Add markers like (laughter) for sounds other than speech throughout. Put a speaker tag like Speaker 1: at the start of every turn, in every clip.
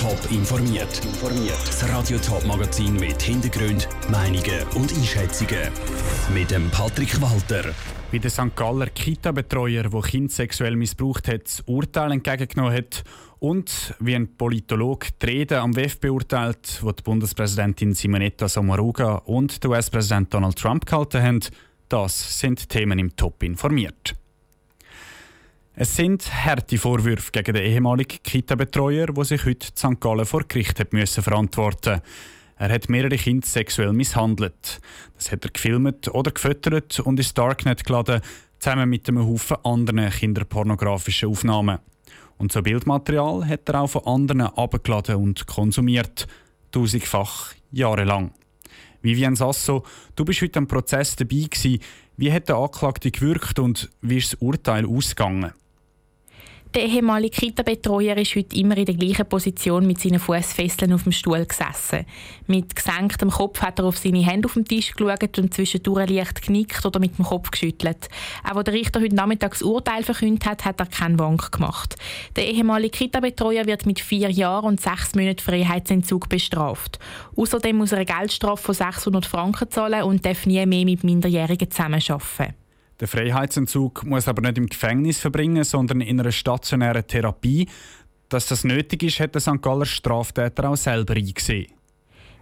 Speaker 1: Top informiert. Das Radio Top Magazin mit Hintergrund, Meinungen und Einschätzungen mit dem Patrick Walter.
Speaker 2: Wie der St. Galler Kita-Betreuer, der Kind sexuell missbraucht hat, das Urteil entgegengenommen hat und wie ein Politologe die Rede am WEF beurteilt, wo die Bundespräsidentin Simonetta Sommaruga und der US-Präsident Donald Trump gehalten haben, das sind Themen im Top informiert. Es sind harte Vorwürfe gegen den ehemaligen Kita-Betreuer, der sich heute in St. Gallen vor Gericht hat müssen verantworten Er hat mehrere Kinder sexuell misshandelt. Das hat er gefilmt oder gefüttert und ins Darknet geladen, zusammen mit einem Haufen anderen kinderpornografischen Aufnahmen. Und so Bildmaterial hat er auch von anderen abgeladen und konsumiert. Tausendfach, jahrelang. Vivian Sasso, du bist heute am Prozess dabei gewesen. Wie hat der Anklagte gewirkt und wie ist das Urteil ausgegangen?
Speaker 3: Der ehemalige Kita-Betreuer ist heute immer in der gleichen Position mit seinen Fußfesseln auf dem Stuhl gesessen. Mit gesenktem Kopf hat er auf seine Hände auf dem Tisch geschaut und zwischendurch leicht genickt oder mit dem Kopf geschüttelt. Auch als der Richter heute Nachmittag das Urteil verkündet hat, hat er keinen Wank gemacht. Der ehemalige Kita-Betreuer wird mit vier Jahren und sechs Monaten Freiheitsentzug bestraft. Außerdem muss er eine Geldstrafe von 600 Franken zahlen und darf nie mehr mit Minderjährigen zusammenarbeiten.
Speaker 2: Der Freiheitsentzug muss aber nicht im Gefängnis verbringen, sondern in einer stationären Therapie. Dass das nötig ist, hat der St. Galler Straftäter auch selber eingesehen.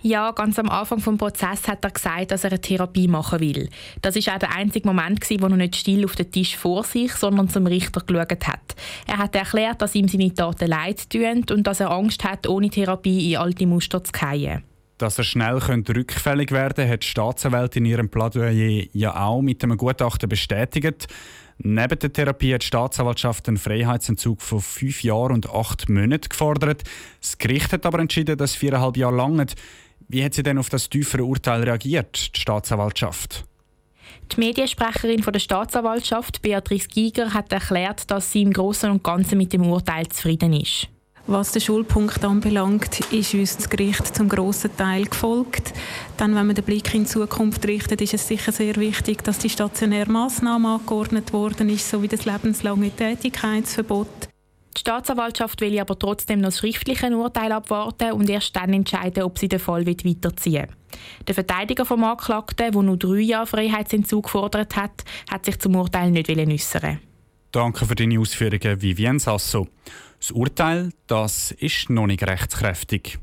Speaker 3: Ja, ganz am Anfang des Prozesses hat er gesagt, dass er eine Therapie machen will. Das ist auch der einzige Moment, wo er nicht still auf den Tisch vor sich, sondern zum Richter geschaut hat. Er hat erklärt, dass ihm seine Taten leid tun und dass er Angst hat, ohne Therapie in alte Muster zu fallen.
Speaker 2: Dass er schnell könnte rückfällig werden könnte, hat die Staatsanwältin in ihrem Plädoyer ja auch mit einem Gutachten bestätigt. Neben der Therapie hat die Staatsanwaltschaft einen Freiheitsentzug von fünf Jahren und acht Monaten gefordert. Das Gericht hat aber entschieden, dass viereinhalb Jahre lang Wie hat sie denn auf das tiefere Urteil reagiert, die Staatsanwaltschaft?
Speaker 3: Die Mediensprecherin der Staatsanwaltschaft, Beatrice Giger, hat erklärt, dass sie im Großen und Ganzen mit dem Urteil zufrieden ist.
Speaker 4: Was den Schulpunkt anbelangt, ist uns das Gericht zum grossen Teil gefolgt. Dann, wenn man den Blick in die Zukunft richtet, ist es sicher sehr wichtig, dass die stationäre Massnahme angeordnet worden ist, sowie das lebenslange Tätigkeitsverbot.
Speaker 3: Die Staatsanwaltschaft will aber trotzdem noch das schriftliche Urteil abwarten und erst dann entscheiden, ob sie den Fall weiterziehen will. Der Verteidiger vom Anklagten, der nur drei Jahre Freiheitsentzug gefordert hat, hat sich zum Urteil nicht äußern
Speaker 2: Danke für deine Ausführungen, Vivienne Sasso. Das Urteil, das ist noch nicht rechtskräftig.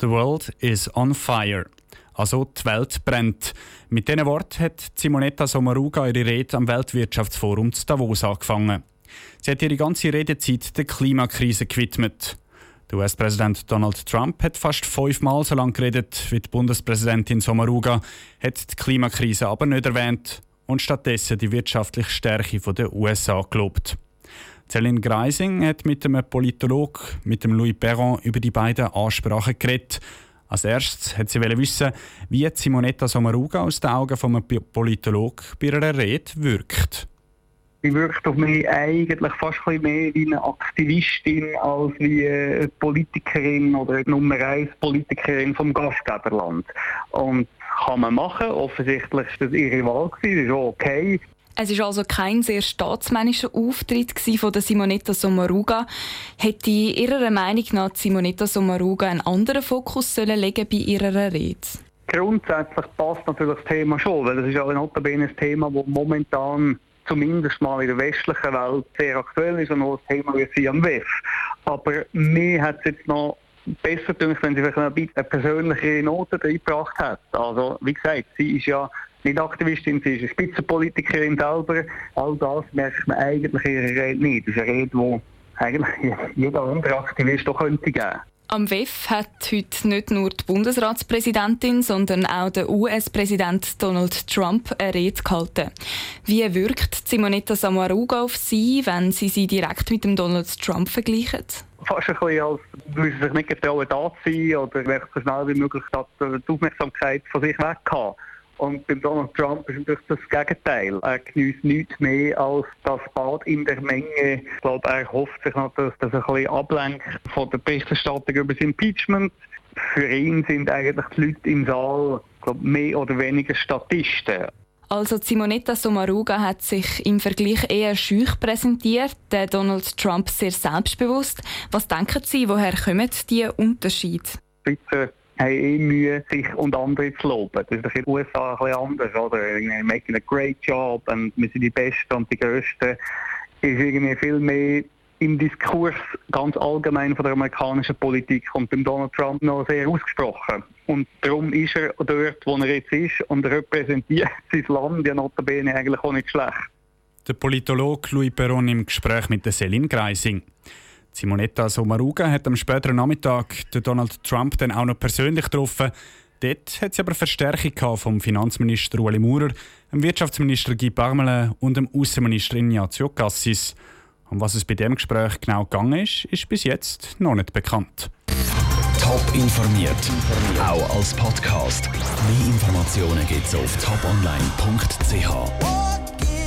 Speaker 2: The world is on fire. Also die Welt brennt. Mit diesen Worten hat Simonetta Sommaruga ihre Rede am Weltwirtschaftsforum zu Davos angefangen. Sie hat ihre ganze Redezeit der Klimakrise gewidmet. Der US-Präsident Donald Trump hat fast fünfmal so lange geredet wie die Bundespräsidentin Sommaruga, hat die Klimakrise aber nicht erwähnt und stattdessen die wirtschaftliche Stärke der USA gelobt. Céline Greising hat mit einem Politologen, mit dem Louis Perron, über die beiden Ansprachen geredet. Als erstes hat sie wissen, wie Simonetta Sommaruga aus den Augen eines Politologen bei ihrer Rede wirkt.
Speaker 5: Sie wirkt auf mich eigentlich fast ein mehr wie eine Aktivistin als wie eine Politikerin oder Nummer 1 Politikerin vom Gastgeberland. Und kann man machen. Offensichtlich war das ihre Wahl, das ist auch okay.
Speaker 6: Es war also kein sehr staatsmännischer Auftritt von der Simonetta Sommaruga. Hätte Ihrer Meinung nach Simonetta Sommaruga einen anderen Fokus sollen legen bei ihrer Rede?
Speaker 5: Grundsätzlich passt natürlich das Thema schon, weil es ist auch notabene ein Thema, das momentan zumindest mal in der westlichen Welt sehr aktuell ist und auch ein Thema wie sie am WEF. Aber mir hat es jetzt noch besser gedacht, wenn sie vielleicht ein bisschen eine persönliche Note eingebracht hat. Also, wie gesagt, sie ist ja nicht Aktivistin, sie ist eine Spitzenpolitikerin selber. All das merkt man eigentlich in ihrer Rede nicht. Das ist eine Rede, die eigentlich jeder andere Aktivist auch könnte geben.
Speaker 6: Am WEF hat heute nicht nur die Bundesratspräsidentin, sondern auch der US-Präsident Donald Trump eine Rede gehalten. Wie wirkt Simonetta Samaruga auf Sie, wenn Sie sie direkt mit dem Donald Trump vergleichen?
Speaker 5: Fast ein bisschen, als würde sie sich nicht getrauen, da zu sein oder so schnell wie möglich die Aufmerksamkeit von sich weg haben. Und bei Donald Trump ist natürlich das Gegenteil. Er genießt nichts mehr als das Bad in der Menge. Ich glaube, er hofft sich noch, dass das ein bisschen ablenkt von der Berichterstattung über das Impeachment. Für ihn sind eigentlich die Leute im Saal glaube, mehr oder weniger Statisten.
Speaker 6: Also Simonetta Sommaruga hat sich im Vergleich eher schüch präsentiert, der Donald Trump sehr selbstbewusst. Was denken Sie, woher kommen die Unterschiede?
Speaker 5: Schweizer haben eh Mühe, sich und andere zu loben. Das ist in den USA ein bisschen anders, oder? Making a great job und wir sind die Besten und die Größten. Ist irgendwie viel mehr im Diskurs ganz allgemein von der amerikanischen Politik und beim Donald Trump noch sehr ausgesprochen. Und darum ist er dort, wo er jetzt ist und repräsentiert (laughs) sein Land ja notabene eigentlich auch nicht schlecht.
Speaker 2: Der Politologe Louis Perron im Gespräch mit der Selin Greising. Simonetta Sommaruga hat am späteren Nachmittag Donald Trump dann auch noch persönlich getroffen. Dort hat sie aber Verstärkung vom Finanzminister Ueli Maurer, dem Wirtschaftsminister Guy Parmelin und dem Außenminister Ignazio Cassis. Um was es bei dem Gespräch genau gegangen ist, ist bis jetzt noch nicht bekannt.
Speaker 1: Top informiert, auch als Podcast. Mehr Informationen gibt es auf toponline.ch.